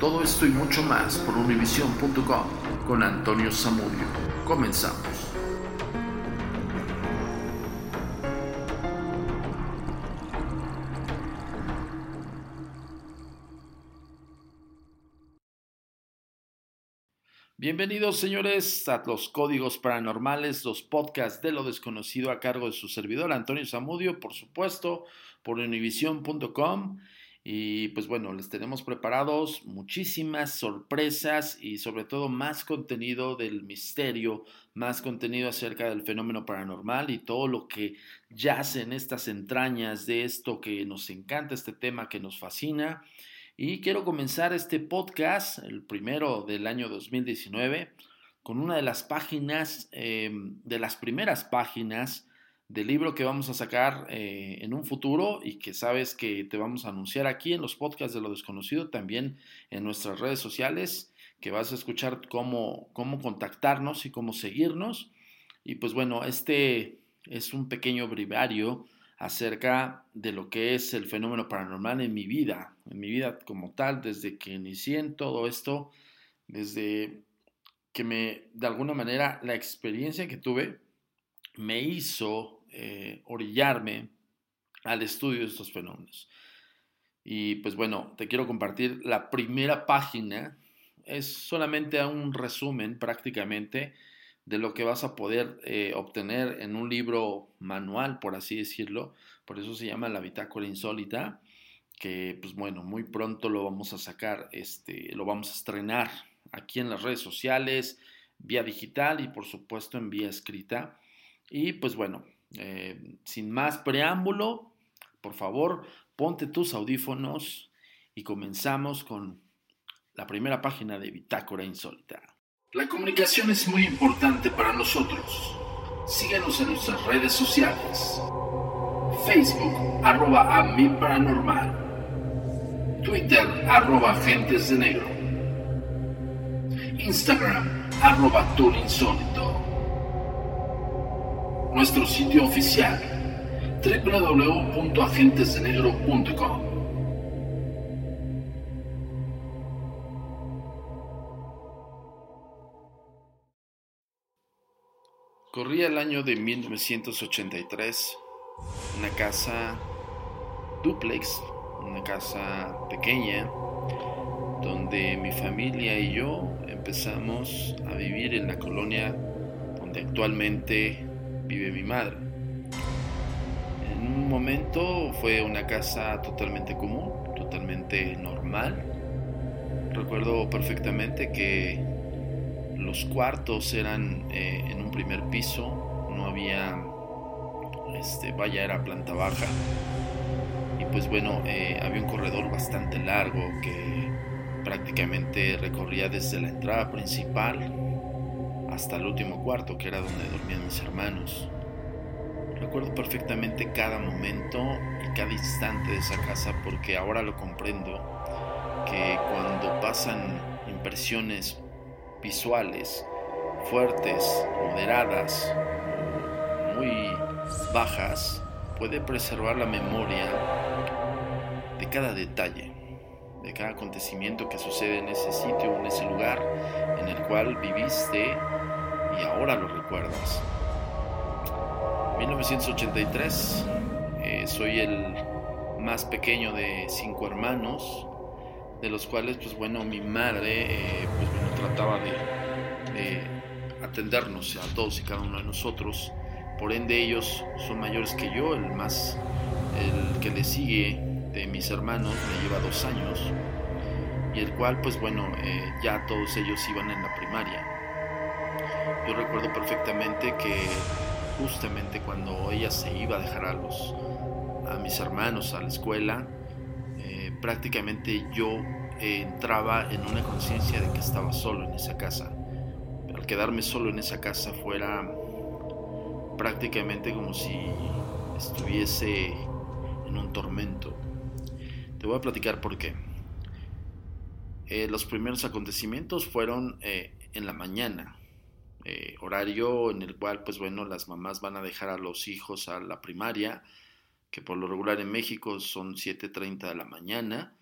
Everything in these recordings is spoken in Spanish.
Todo esto y mucho más por univision.com con Antonio Zamudio. Comenzamos. Bienvenidos señores a los códigos paranormales, los podcasts de lo desconocido a cargo de su servidor Antonio Zamudio, por supuesto, por univision.com. Y pues bueno, les tenemos preparados muchísimas sorpresas y sobre todo más contenido del misterio, más contenido acerca del fenómeno paranormal y todo lo que yace en estas entrañas de esto que nos encanta, este tema que nos fascina. Y quiero comenzar este podcast, el primero del año 2019, con una de las páginas, eh, de las primeras páginas del libro que vamos a sacar eh, en un futuro y que sabes que te vamos a anunciar aquí en los podcasts de lo desconocido, también en nuestras redes sociales, que vas a escuchar cómo, cómo contactarnos y cómo seguirnos. Y pues bueno, este es un pequeño brevario acerca de lo que es el fenómeno paranormal en mi vida, en mi vida como tal, desde que inicié en todo esto, desde que me, de alguna manera, la experiencia que tuve me hizo eh, orillarme al estudio de estos fenómenos. Y pues bueno, te quiero compartir la primera página, es solamente un resumen prácticamente de lo que vas a poder eh, obtener en un libro manual, por así decirlo. Por eso se llama La Bitácora Insólita, que pues bueno, muy pronto lo vamos a sacar, este, lo vamos a estrenar aquí en las redes sociales, vía digital y por supuesto en vía escrita. Y pues bueno, eh, sin más preámbulo, por favor, ponte tus audífonos y comenzamos con la primera página de Bitácora Insólita. La comunicación es muy importante para nosotros. Síguenos en nuestras redes sociales. Facebook, arroba a paranormal. Twitter, arroba agentes de negro. Instagram, arroba insólito. Nuestro sitio oficial, www.agentesdenegro.com. Corría el año de 1983, una casa duplex, una casa pequeña, donde mi familia y yo empezamos a vivir en la colonia donde actualmente vive mi madre. En un momento fue una casa totalmente común, totalmente normal. Recuerdo perfectamente que los cuartos eran eh, en un primer piso, no había, este, vaya, era planta baja. Y pues bueno, eh, había un corredor bastante largo que prácticamente recorría desde la entrada principal hasta el último cuarto, que era donde dormían mis hermanos. Recuerdo perfectamente cada momento y cada instante de esa casa porque ahora lo comprendo que cuando pasan impresiones visuales fuertes, moderadas, muy bajas, puede preservar la memoria de cada detalle, de cada acontecimiento que sucede en ese sitio, en ese lugar en el cual viviste y ahora lo recuerdas. 1983, eh, soy el más pequeño de cinco hermanos, de los cuales, pues bueno, mi madre, eh, pues bueno, trataba de, atendernos a todos y cada uno de nosotros. Por ende, ellos son mayores que yo, el más, el que le sigue de mis hermanos me lleva dos años y el cual, pues bueno, eh, ya todos ellos iban en la primaria. Yo recuerdo perfectamente que justamente cuando ella se iba a dejar a los a mis hermanos a la escuela, eh, prácticamente yo eh, entraba en una conciencia de que estaba solo en esa casa. al quedarme solo en esa casa fuera prácticamente como si estuviese en un tormento. Te voy a platicar por qué. Eh, los primeros acontecimientos fueron en la mañana, horario en el cual, pues bueno, las mamás van a dejar a los hijos a la primaria, que por lo regular en México son 7.30 de la mañana,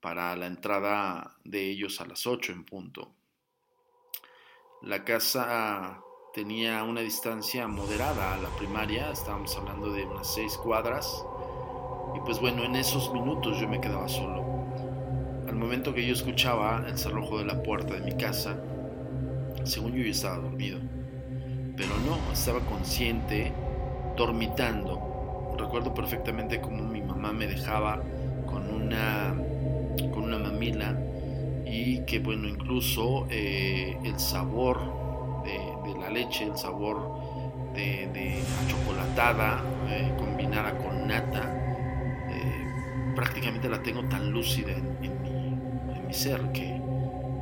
para la entrada de ellos a las 8 en punto. La casa tenía una distancia moderada a la primaria, estábamos hablando de unas 6 cuadras, y pues bueno, en esos minutos yo me quedaba solo. Al momento que yo escuchaba el cerrojo de la puerta de mi casa, según yo yo estaba dormido, pero no, estaba consciente, dormitando. Recuerdo perfectamente cómo mi mamá me dejaba con una, con una mamila y que bueno, incluso eh, el sabor de, la leche, el sabor de, de chocolatada eh, combinada con nata, eh, prácticamente la tengo tan lúcida en, mi, ser que,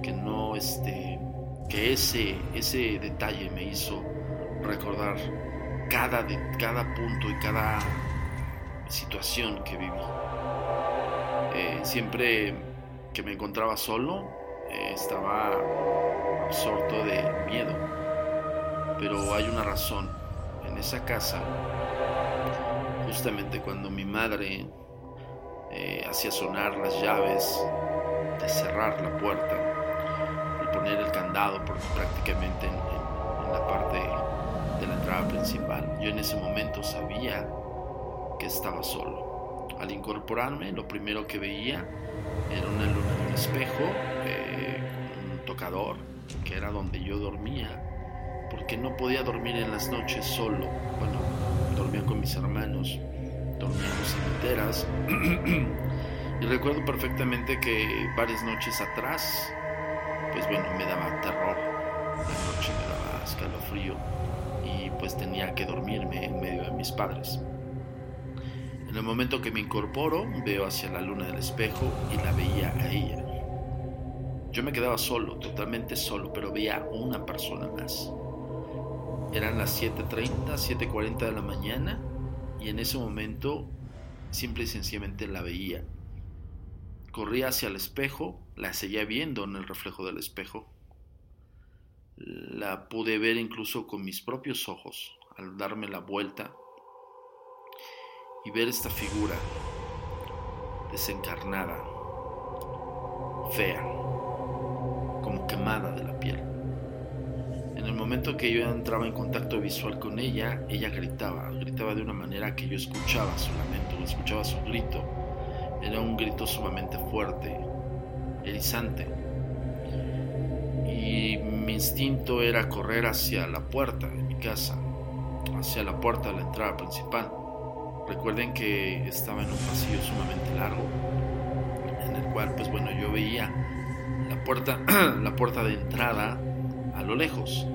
que no este que ese, ese detalle me hizo recordar cada, de, cada punto y cada situación que viví. Eh, siempre que me encontraba solo, eh, estaba absorto de miedo. Pero hay una razón. En esa casa, justamente cuando mi madre eh, hacía sonar las llaves de cerrar la puerta, poner el candado, prácticamente en la parte de la entrada principal, yo en ese momento sabía que estaba solo. Al incorporarme, lo primero que veía era una luna de un espejo, eh, un tocador, que era donde yo dormía, porque no podía dormir en las noches solo. Bueno, dormía con mis hermanos, dormíamos en enteras. y recuerdo perfectamente que varias noches atrás, pues bueno, me daba terror. La noche me daba escalofrío y pues tenía que dormirme en medio de mis padres. En el momento que me incorporo, veo hacia la luna del espejo y la veía a ella. Yo me quedaba solo, totalmente solo, pero veía una persona más. Eran las 7.30, 7.40 de la mañana y en ese momento simple y sencillamente la veía. Corría hacia el espejo, la seguía viendo en el reflejo del espejo. La pude ver incluso con mis propios ojos al darme la vuelta y ver esta figura desencarnada, fea, como quemada de la piel. En el momento que yo entraba en contacto visual con ella, ella gritaba, gritaba de una manera que yo escuchaba su lamento, escuchaba su grito. Era un grito sumamente fuerte, erizante. Y mi instinto era correr hacia la puerta de mi casa, hacia la puerta de la entrada principal. Recuerden que estaba en un pasillo sumamente largo, en el cual, pues bueno, yo veía la puerta, la puerta de entrada a lo lejos.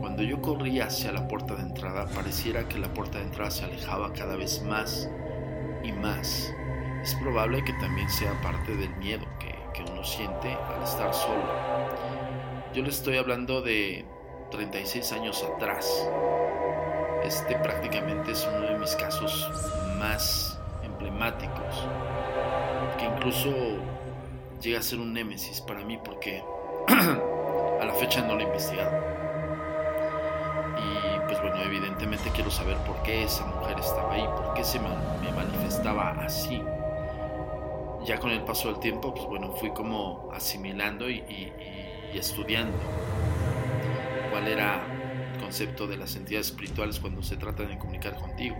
Cuando yo corría hacia la puerta de entrada, pareciera que la puerta de entrada se alejaba cada vez más y más. Es probable que también sea parte del miedo que, que uno siente al estar solo. Yo le estoy hablando de 36 años atrás. Este prácticamente es uno de mis casos más emblemáticos, que incluso llega a ser un némesis para mí porque a la fecha no lo he investigado. Y pues bueno, evidentemente quiero saber por qué esa mujer estaba ahí, por qué se me, manifestaba así. Ya con el paso del tiempo, pues bueno, fui como asimilando y, estudiando cuál era el concepto de las entidades espirituales cuando se trata de comunicar contigo.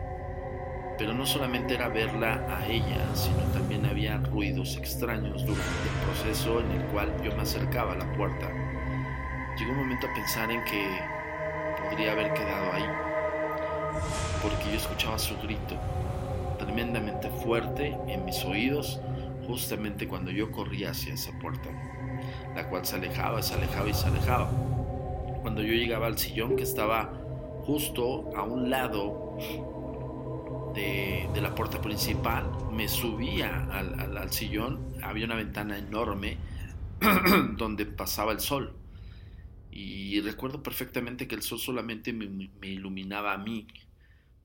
Pero no solamente era verla a ella, sino también había ruidos extraños durante el proceso en el cual yo me acercaba a la puerta. Llegó un momento a pensar en que podría haber quedado ahí, porque yo escuchaba su grito tremendamente fuerte en mis oídos justamente cuando yo corría hacia esa puerta, la cual se alejaba, se alejaba y se alejaba. Cuando yo llegaba al sillón que estaba justo a un lado de, la puerta principal, me subía al, sillón, había una ventana enorme donde pasaba el sol. Y recuerdo perfectamente que el sol solamente me, iluminaba a mí.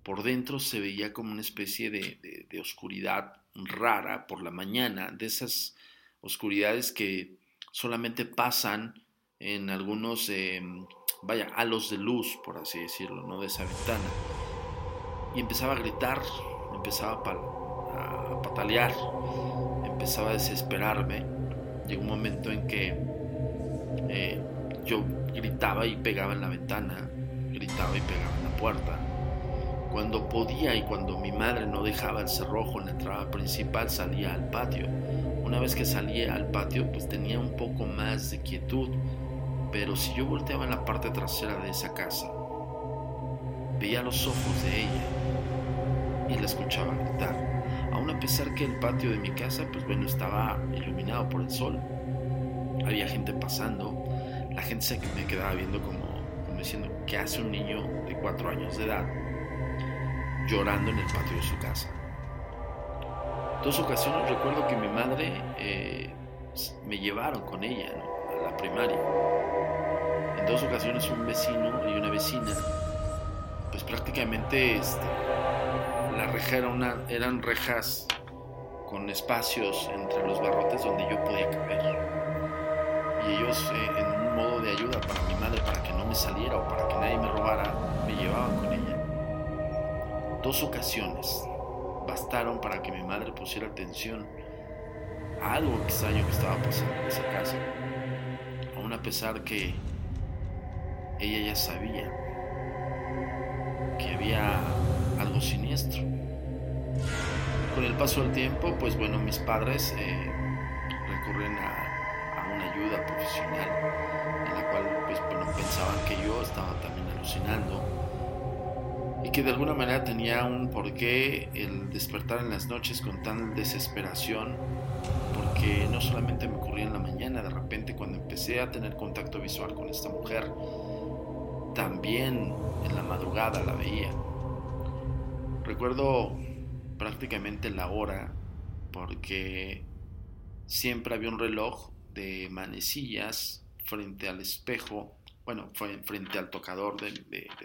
Por dentro se veía como una especie de, oscuridad rara por la mañana, de esas oscuridades que solamente pasan en algunos, em, vaya, halos de luz, por así decirlo, ¿no? De esa ventana y empezaba a gritar, empezaba a, patalear, empezaba a desesperarme. Llegó un momento en que eh, yo gritaba y pegaba en la ventana, gritaba y pegaba en la puerta. Cuando podía y cuando mi madre no dejaba el cerrojo en la entrada principal, salía al patio. Una vez que salía al patio, pues tenía un poco más de quietud. Pero si yo volteaba en la parte trasera de esa casa, veía los ojos de ella y la escuchaba gritar, aun a pesar que el patio de mi casa, pues bueno, estaba iluminado por el sol. Había gente pasando, la gente se me quedaba viendo como, como diciendo, ¿qué hace un niño de cuatro años de edad llorando en el patio de su casa? Dos ocasiones recuerdo que mi madre eh, me llevaron con ella a la primaria. En dos ocasiones un vecino y una vecina, pues prácticamente este, la reja eran rejas con espacios entre los barrotes donde yo podía caber. Y ellos, eh, en un modo de ayuda para mi madre, para que no me saliera o para que nadie me robara, me llevaban con ella. Dos ocasiones bastaron para que mi madre pusiera atención a algo extraño que estaba pasando en esa casa. Aún a pesar que ella ya sabía que había algo siniestro. Con el paso del tiempo, pues bueno, mis padres eh, recurren a, una ayuda profesional en la cual pues bueno, pensaban que yo estaba también alucinando que de alguna manera tenía un porqué el despertar en las noches con tal desesperación porque no solamente me ocurría en la mañana, de repente cuando empecé a tener contacto visual con esta mujer, también en la madrugada la veía. Recuerdo prácticamente la hora porque siempre había un reloj de manecillas frente al espejo, bueno, frente al tocador de,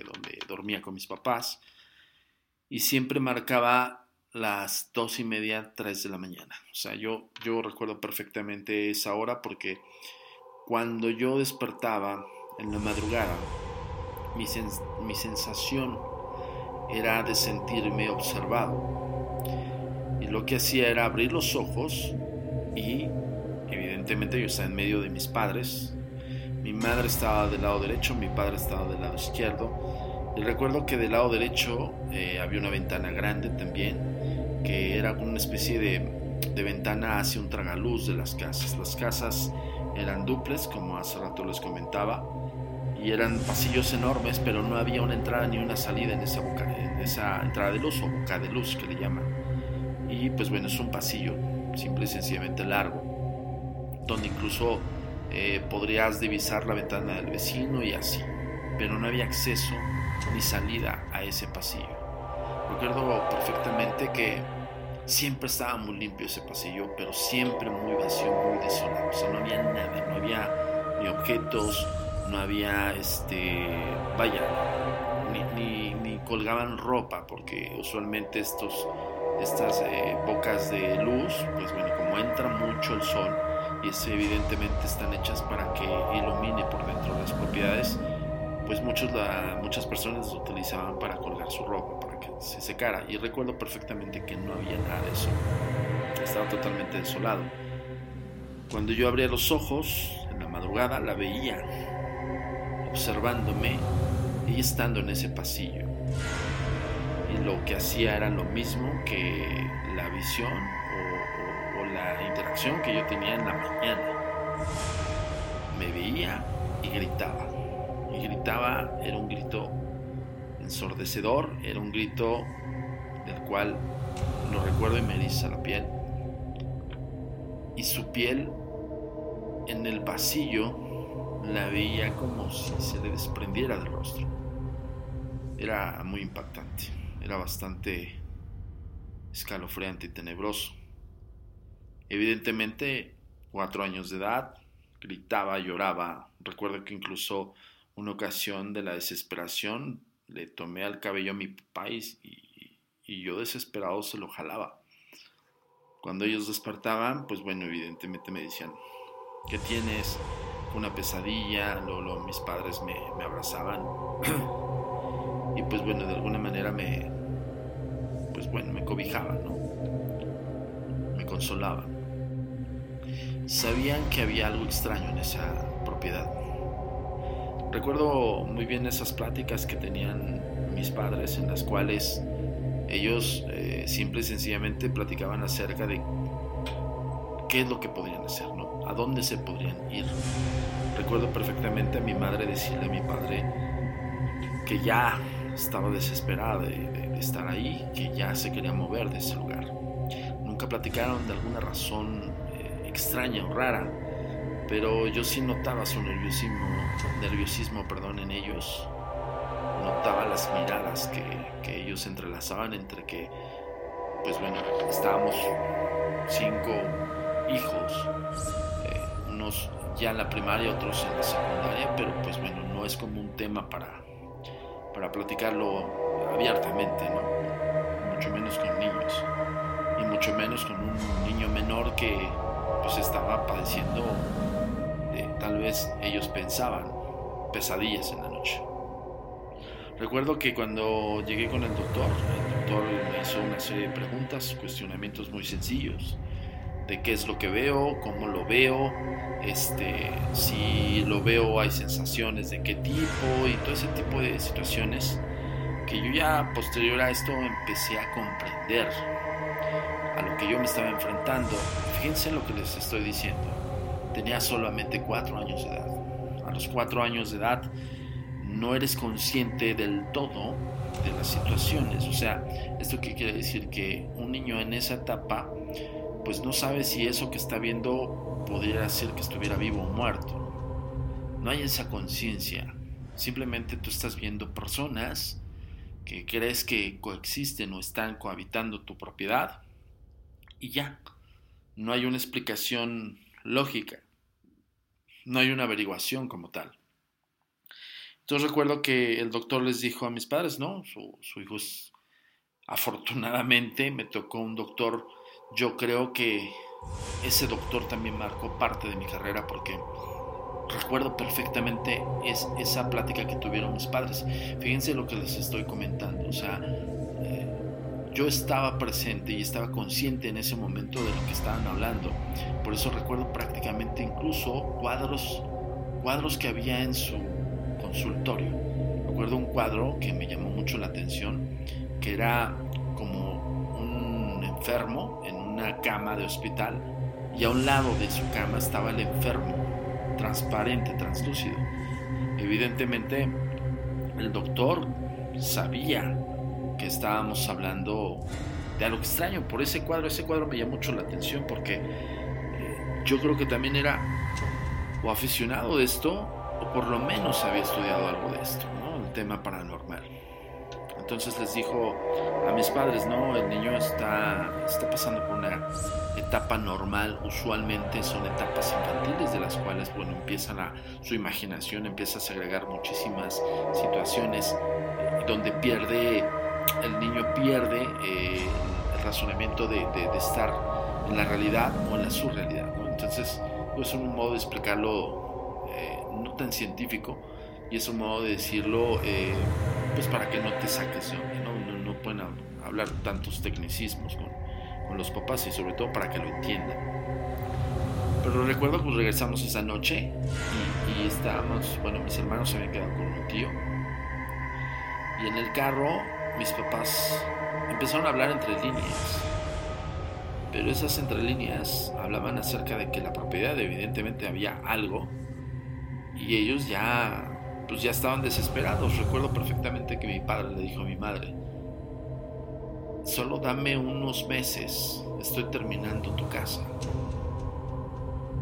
donde dormía con mis papás y siempre marcaba las dos y media, tres de la mañana. O sea, yo, yo recuerdo perfectamente esa hora porque cuando yo despertaba en la madrugada, mi, mi sensación era de sentirme observado. Y lo que hacía era abrir los ojos y evidentemente yo estaba en medio de mis padres. Mi madre estaba del lado derecho, mi padre estaba del lado izquierdo. Y recuerdo que del lado derecho eh, había una ventana grande también, que era una especie de, de ventana hacia un tragaluz de las casas. Las casas eran duples, como hace rato les comentaba, y eran pasillos enormes, pero no había una entrada ni una salida en esa, en esa entrada de luz o boca de luz que le llaman. Y pues bueno, es un pasillo simple y sencillamente largo, donde incluso eh, podrías divisar la ventana del vecino y así, pero no había acceso ni salida a ese pasillo. Recuerdo perfectamente que siempre estaba muy limpio ese pasillo, pero siempre muy vacío, muy desolado. O sea, no había nada, no había ni objetos, no había, este, vaya, ni, colgaban ropa, porque usualmente estos, estas eh, bocas de luz, pues bueno, como entra mucho el sol, y es, evidentemente están hechas para que ilumine por dentro las propiedades, pues muchos muchas personas lo utilizaban para colgar su ropa, para que se secara. Y recuerdo perfectamente que no había nada de eso. Estaba totalmente desolado. Cuando yo abría los ojos en la madrugada, la veía observándome y estando en ese pasillo. Y lo que hacía era lo mismo que la visión la interacción que yo tenía en la mañana. Me veía y gritaba. Y gritaba, era un grito ensordecedor, era un grito del cual lo recuerdo y me eriza la piel. Y su piel en el pasillo la veía como si se le desprendiera del rostro. Era muy impactante, era bastante escalofriante y tenebroso. Evidentemente, cuatro años de edad, gritaba, lloraba. Recuerdo que incluso una ocasión de la desesperación le tomé al cabello a mi papá y, yo desesperado se lo jalaba. Cuando ellos despertaban, pues bueno, evidentemente me decían, ¿qué tienes? una pesadilla, luego, mis padres me, abrazaban y pues bueno, de alguna manera me, pues bueno, me cobijaban, ¿no? Me consolaban. Sabían que había algo extraño en esa propiedad. Recuerdo muy bien esas pláticas que tenían mis padres en las cuales ellos eh, simple y sencillamente platicaban acerca de qué es lo que podrían hacer, ¿no? a dónde se podrían ir. Recuerdo perfectamente a mi madre decirle a mi padre que ya estaba desesperada de, estar ahí, que ya se quería mover de ese lugar. Nunca platicaron de alguna razón extraña o rara, pero yo sí notaba su nerviosismo, nerviosismo perdón, en ellos. Notaba las miradas que, que ellos entrelazaban entre que, pues bueno, estábamos cinco hijos ya en la primaria, otros en la secundaria, pero pues bueno, no es como un tema para, para platicarlo abiertamente, ¿no? Mucho menos con niños. Y mucho menos con un niño menor que pues estaba padeciendo de, tal vez ellos pensaban, pesadillas en la noche. Recuerdo que cuando llegué con el doctor, el doctor me hizo una serie de preguntas, cuestionamientos muy sencillos de qué es lo que veo, cómo lo veo, este, si lo veo hay sensaciones de qué tipo y todo ese tipo de situaciones que yo ya posterior a esto empecé a comprender yo me estaba enfrentando. Fíjense lo que les estoy diciendo. Tenía solamente cuatro años de edad. A los cuatro años de edad no eres consciente del todo de las situaciones. O sea, ¿esto qué quiere decir? Que un niño en esa etapa pues no sabe si eso que está viendo podría ser que estuviera vivo o muerto. No hay esa conciencia. Simplemente tú estás viendo personas que crees que coexisten o están cohabitando tu propiedad y ya. No hay una explicación lógica. No hay una averiguación como tal. Entonces recuerdo que el doctor les dijo a mis padres, no, su, su hijo es, afortunadamente me tocó un doctor yo creo que ese doctor también marcó parte de mi carrera porque recuerdo perfectamente es, esa plática que tuvieron mis padres. Fíjense lo que les estoy comentando. O sea, yo estaba presente y estaba consciente en ese momento de lo que estaban hablando. Por eso recuerdo prácticamente incluso cuadros, cuadros que había en su consultorio. Recuerdo un cuadro que me llamó mucho la atención, que era como un enfermo en una cama de hospital y a un lado de su cama estaba el enfermo, transparente, translúcido. Evidentemente, el doctor sabía que estábamos hablando de algo extraño por ese cuadro. Ese cuadro me llamó mucho la atención porque eh, yo creo que también era o aficionado de esto, o por lo menos había estudiado algo de esto, el tema paranormal. Entonces les dijo a mis padres, no, el niño está, está pasando por una etapa normal, usualmente son etapas infantiles de las cuales, bueno, empieza la, su imaginación, empieza a segregar muchísimas situaciones eh, donde pierde, el niño pierde eh, el razonamiento de, estar en la realidad o en la surrealidad. Entonces, pues es un modo de explicarlo eh, no tan científico y es un modo de decirlo pues para que no te saques de ¿no? No, pueden hablar tantos tecnicismos con, con, los papás y sobre todo para que lo entiendan. Pero recuerdo que regresamos esa noche y, estábamos, bueno, mis hermanos se habían quedado con mi tío y en el carro mis papás empezaron a hablar entre líneas. Pero esas entre líneas hablaban acerca de que la propiedad evidentemente había algo y ellos ya pues ya estaban desesperados. Recuerdo perfectamente que mi padre le dijo a mi madre, solo dame unos meses, estoy terminando tu casa.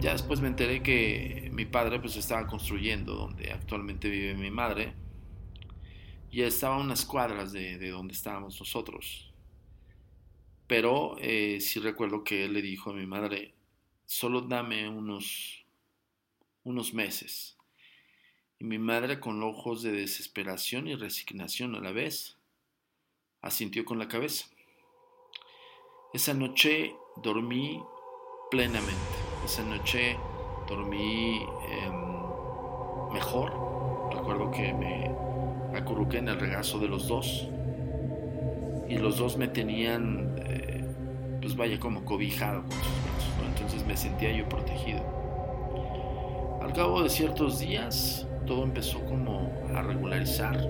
Ya después me enteré que mi padre pues estaba construyendo donde actualmente vive mi madre. Y estaba unas cuadras de, donde estábamos nosotros. Pero eh, sí recuerdo que él le dijo a mi madre, solo dame unos, unos meses y mi madre con ojos de desesperación y resignación a la vez asintió con la cabeza. Esa noche dormí plenamente, esa noche dormí em, mejor. Recuerdo que me acurruqué en el regazo de los dos y los dos me tenían, eh, pues vaya, como cobijado con sus brazos, entonces me sentía yo protegido. Al cabo de ciertos días, todo empezó como a regularizar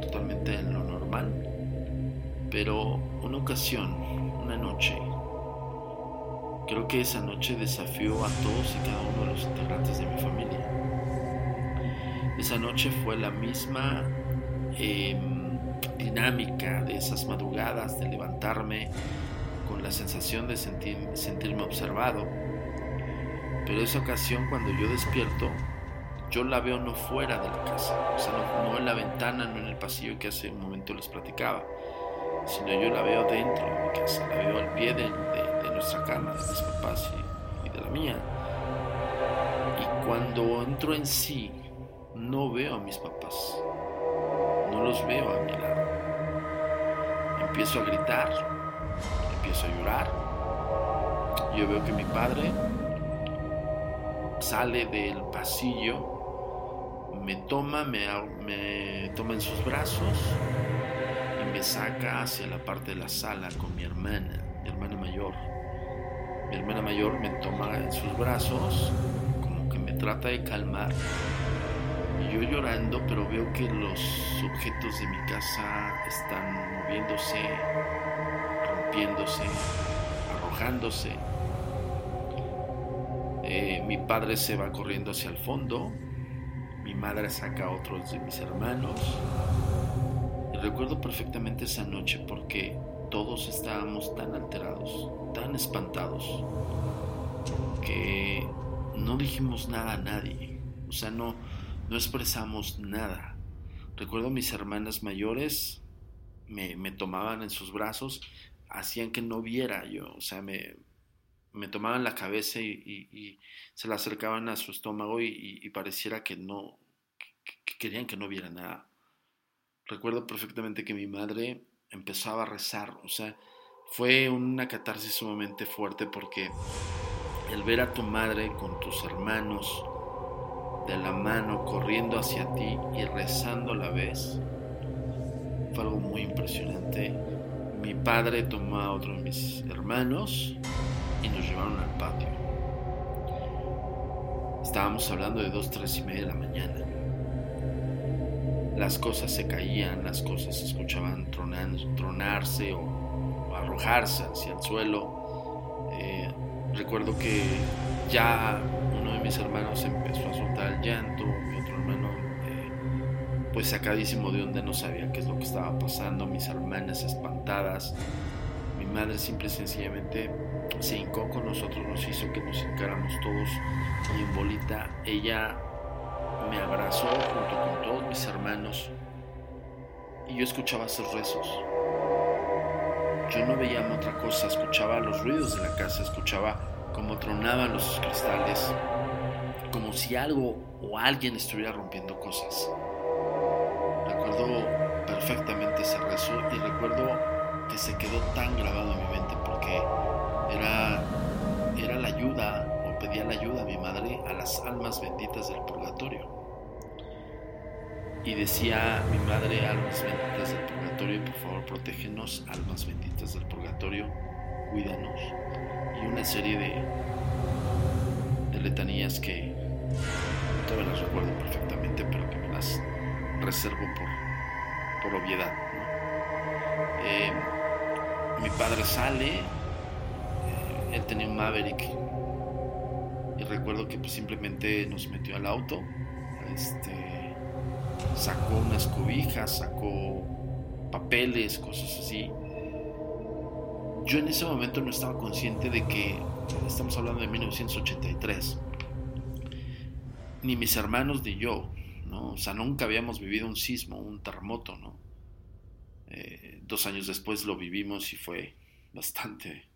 totalmente en lo normal. Pero una ocasión, una noche, creo que esa noche desafió a todos y cada uno de los integrantes de mi familia. Esa noche fue la misma em, dinámica de esas madrugadas, de levantarme con la sensación de sentirme observado. Pero esa ocasión cuando yo despierto, yo la veo no fuera de la casa, o sea, no, en la ventana, no en el pasillo que hace un momento les platicaba, sino yo la veo dentro de mi casa, la veo al pie de, nuestra cama, de mis papás y, y de la mía. Y cuando entro en sí, no veo a mis papás, no los veo a mi lado. Empiezo a gritar, empiezo a llorar. Yo veo que mi padre sale del pasillo me toma, me, toma en sus brazos y me saca hacia la parte de la sala con mi hermana, mi hermana mayor. Mi hermana mayor me toma en sus brazos, como que me trata de calmar. Y yo llorando, pero veo que los objetos de mi casa están moviéndose, rompiéndose, arrojándose. Eh, mi padre se va corriendo hacia el fondo, mi madre saca a otros de mis hermanos. Y recuerdo perfectamente esa noche porque todos estábamos tan alterados, tan espantados, que no dijimos nada a nadie. O sea, no, no expresamos nada. Recuerdo mis hermanas mayores me, me tomaban en sus brazos, hacían que no viera yo, o sea, me, me tomaban la cabeza y, se la acercaban a su estómago y, pareciera que no, que, querían que no viera nada. Recuerdo perfectamente que mi madre empezaba a rezar, o sea, fue una catarsis sumamente fuerte porque el ver a tu madre con tus hermanos de la mano corriendo hacia ti y rezando a la vez fue algo muy impresionante. Mi padre tomó a otro de mis hermanos y nos llevaron al patio. Estábamos hablando de dos, tres y media de la mañana. Las cosas se caían, las cosas se escuchaban tronarse o, arrojarse hacia el suelo. Eh, recuerdo que ya de mis hermanos empezó a soltar el llanto, mi otro hermano eh, pues sacadísimo de donde no sabía qué es lo que estaba pasando, mis hermanas espantadas, mi madre simple y sencillamente se hincó con nosotros, nos hizo que nos hincáramos todos y en bolita ella me abrazó junto con todos mis hermanos y yo escuchaba sus rezos. Yo no veía otra cosa, escuchaba los ruidos de la casa, escuchaba cómo tronaban los cristales, como si algo o alguien estuviera rompiendo cosas. Recuerdo perfectamente ese rezo y recuerdo que se quedó tan grabado en mi mente porque era, era la ayuda o pedía la ayuda a mi madre a las almas benditas del purgatorio. Y decía mi madre, almas benditas del purgatorio, por favor protégenos, almas benditas del purgatorio, cuídanos. Y una serie de, de letanías que todavía las recuerdo perfectamente, pero que me las reservo por, por obviedad. Eh, mi padre sale, eh, él tenía un Maverick y recuerdo que pues, simplemente nos metió al auto, este, sacó unas cobijas, sacó papeles, cosas así. Yo en ese momento no estaba consciente de que estamos hablando de 1983, ni mis hermanos ni yo, ¿no? O sea, nunca habíamos vivido un sismo, un terremoto, ¿no? Eh, dos años después lo vivimos y fue bastante,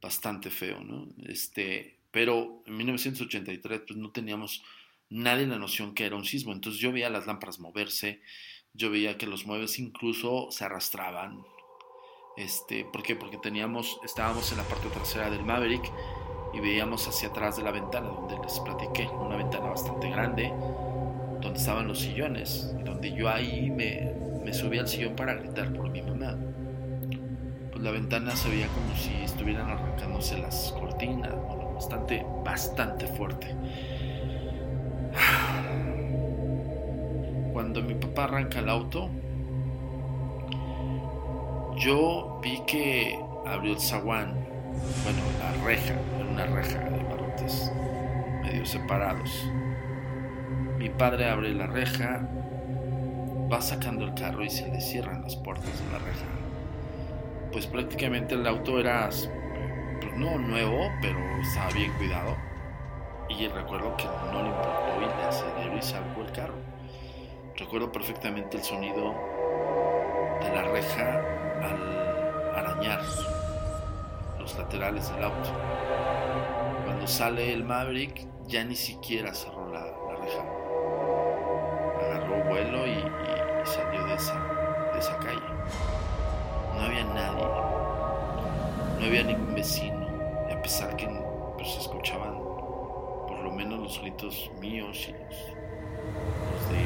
bastante feo, ¿no? Este, pero en 1983 pues no teníamos nadie la noción que era un sismo, entonces yo veía las lámparas moverse, yo veía que los muebles incluso se arrastraban, este, ¿por qué? Porque teníamos, estábamos en la parte trasera del Maverick y veíamos hacia atrás de la ventana donde les platiqué, una ventana bastante grande, donde estaban los sillones, donde yo ahí me, me subí al sillón para gritar por mi mamá. Pues la ventana se veía como si estuvieran arrancándose las cortinas, bastante, bastante fuerte. Cuando mi papá arranca el auto, yo vi que abrió el zaguán, bueno, la reja, una reja de barrotes medio separados. Mi padre abre la reja, va sacando el carro y se le cierran las puertas de la reja. Pues prácticamente el auto era, pues no nuevo, pero estaba bien cuidado. Y recuerdo que no le importó y le aceleró y sacó el carro. Recuerdo perfectamente el sonido de la reja al arañar los laterales del auto. Cuando sale el Maverick, ya ni siquiera cerró la, reja. Agarró vuelo y, salió de esa, de esa calle. No había nadie, no había ningún vecino, y a pesar que pues, se escuchaban por lo menos los gritos míos y los, de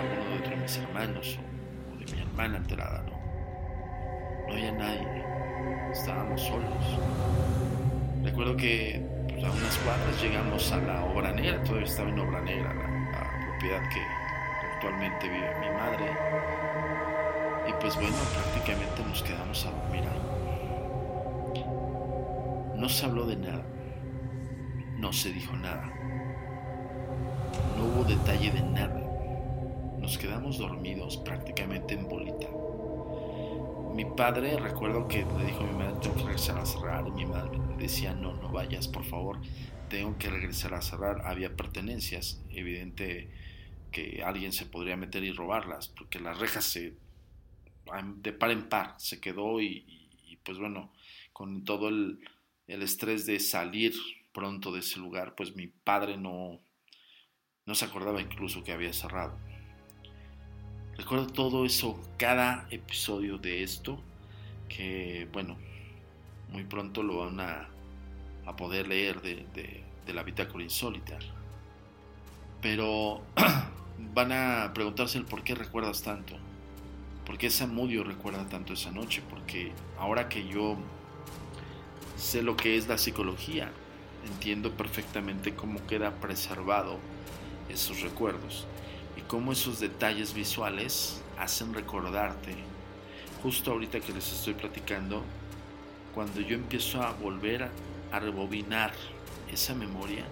alguno de otros de mis hermanos o, o de mi hermana alterada, ¿no? No había nadie, estábamos solos. Recuerdo que pues, a unas cuadras llegamos a la obra negra, todavía estaba en obra negra la, propiedad que actualmente vive mi madre. Y pues bueno, prácticamente nos quedamos a dormir. No se habló de nada, no se dijo nada, no hubo detalle de nada. Nos quedamos dormidos prácticamente en bolita. Mi padre, recuerdo que le dijo a mi madre, tengo que regresar a cerrar. Y mi madre decía, no, no vayas, por favor, tengo que regresar a cerrar. Había pertenencias, evidente que alguien se podría meter y robarlas, porque las rejas se, de par en par se quedó y pues bueno, con todo el, el, estrés de salir pronto de ese lugar, pues mi padre no, no se acordaba incluso que había cerrado. Recuerdo todo eso, cada episodio de esto, que bueno, muy pronto lo van a, poder leer de, la bitácora insólita. Pero van a preguntarse el por qué recuerdas tanto. ¿Por qué Samudio recuerda tanto esa noche? Porque ahora que yo sé lo que es la psicología, entiendo perfectamente cómo queda preservado esos recuerdos cómo esos detalles visuales hacen recordarte. Justo ahorita que les estoy platicando, cuando yo empiezo a volver a rebobinar esa memoria,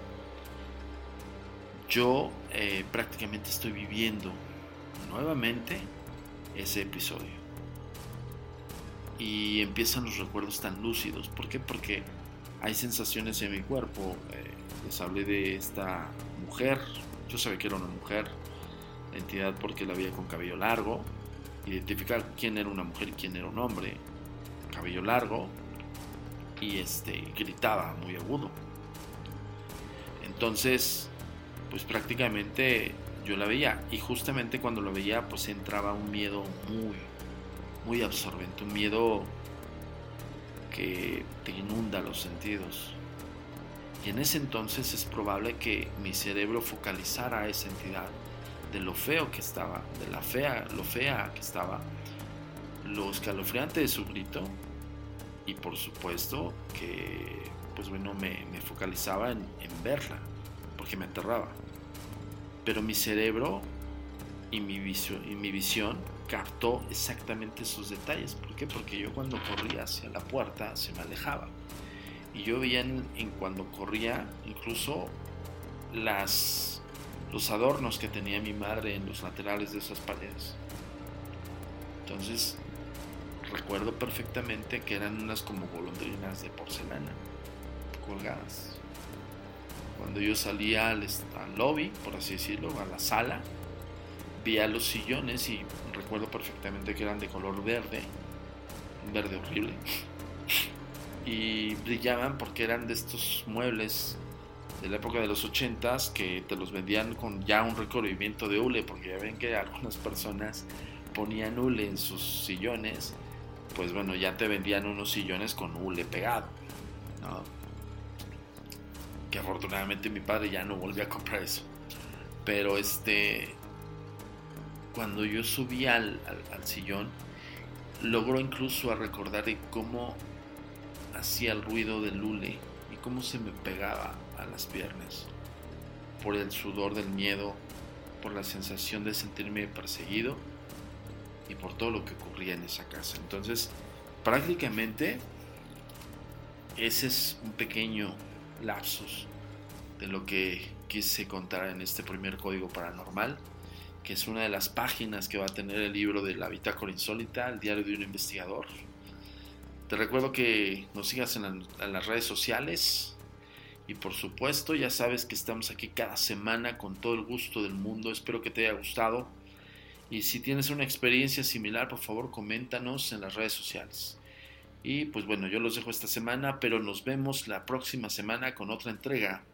yo eh, prácticamente estoy viviendo nuevamente ese episodio. y empiezan los recuerdos tan lúcidos. ¿Por qué? Porque hay sensaciones en mi cuerpo. Eh, les hablé de esta mujer. Yo sabía que era una mujer. La entidad porque la veía con cabello largo. Identificar quién era una mujer y quién era un hombre. Cabello largo. Y este gritaba muy agudo. Entonces, pues prácticamente yo la veía. Y justamente cuando lo veía, pues entraba un miedo muy, muy absorbente. Un miedo que te inunda los sentidos. Y en ese entonces es probable que mi cerebro focalizara a esa entidad de lo feo que estaba, de la fea, lo fea que estaba, lo escalofriante de su grito y por supuesto que pues bueno me, focalizaba en, verla porque me aterraba. Pero mi cerebro y mi visión captó exactamente esos detalles. ¿Por qué? Porque yo cuando corría hacia la puerta se me alejaba. Y yo veía en, cuando corría incluso las, los adornos que tenía mi madre en los laterales de esas paredes. Entonces recuerdo perfectamente que eran unas como golondrinas de porcelana colgadas. Cuando yo salía al, lobby, por así decirlo, a la sala, veía los sillones y recuerdo perfectamente que eran de color verde, verde horrible, y brillaban porque eran de estos muebles de la época de los ochentas que te los vendían con ya un recubrimiento de hule, porque ya ven que algunas personas ponían hule en sus sillones, pues bueno, ya te vendían unos sillones con hule pegado, Que afortunadamente mi padre ya no volvió a comprar eso. Pero este, cuando yo subí al, sillón, logró incluso a recordar cómo hacía el ruido del hule cómo se me pegaba a las piernas, por el sudor del miedo, por la sensación de sentirme perseguido y por todo lo que ocurría en esa casa. Entonces, prácticamente ese es un pequeño lapsus de lo que quise contar en este primer código paranormal que es una de las páginas que va a tener el libro de la bitácora insólita, el diario de un investigador. Te recuerdo que nos sigas en, las redes sociales y por supuesto ya sabes que estamos aquí cada semana con todo el gusto del mundo. Espero que te haya gustado y si tienes una experiencia similar, por favor coméntanos en las redes sociales. Y pues bueno, yo los dejo esta semana, pero nos vemos la próxima semana con otra entrega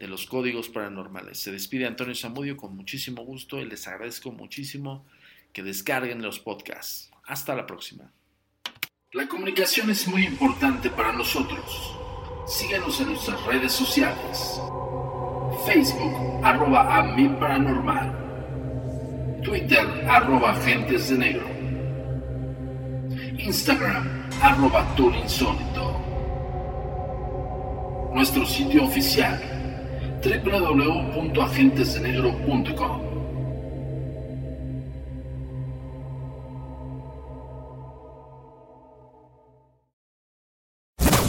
de los códigos paranormales. Se despide Antonio Zamudio con muchísimo gusto y les agradezco muchísimo que descarguen los podcasts. Hasta la próxima. La comunicación es muy importante para nosotros. Síguenos en nuestras redes sociales. Facebook, arroba a paranormal. Twitter, arroba agentes de negro. Instagram, arroba insólito. Nuestro sitio oficial www.agentesdenegro.com.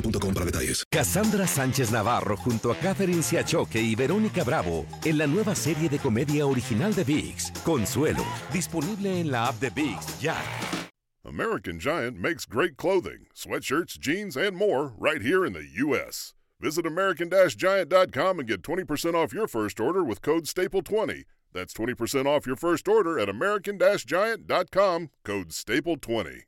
boostmobile para detalles. Cassandra Sánchez Navarro junto a Catherine Siachoque y Verónica Bravo en la nueva serie de comedia original de VIX, Consuelo, disponible en la app de VIX ya. American Giant makes great clothing, sweatshirts, jeans, and more right here in the U.S. Visit American-Giant.com and get 20% off your first order with code STAPLE20. That's 20% off your first order at American-Giant.com, code STAPLE20.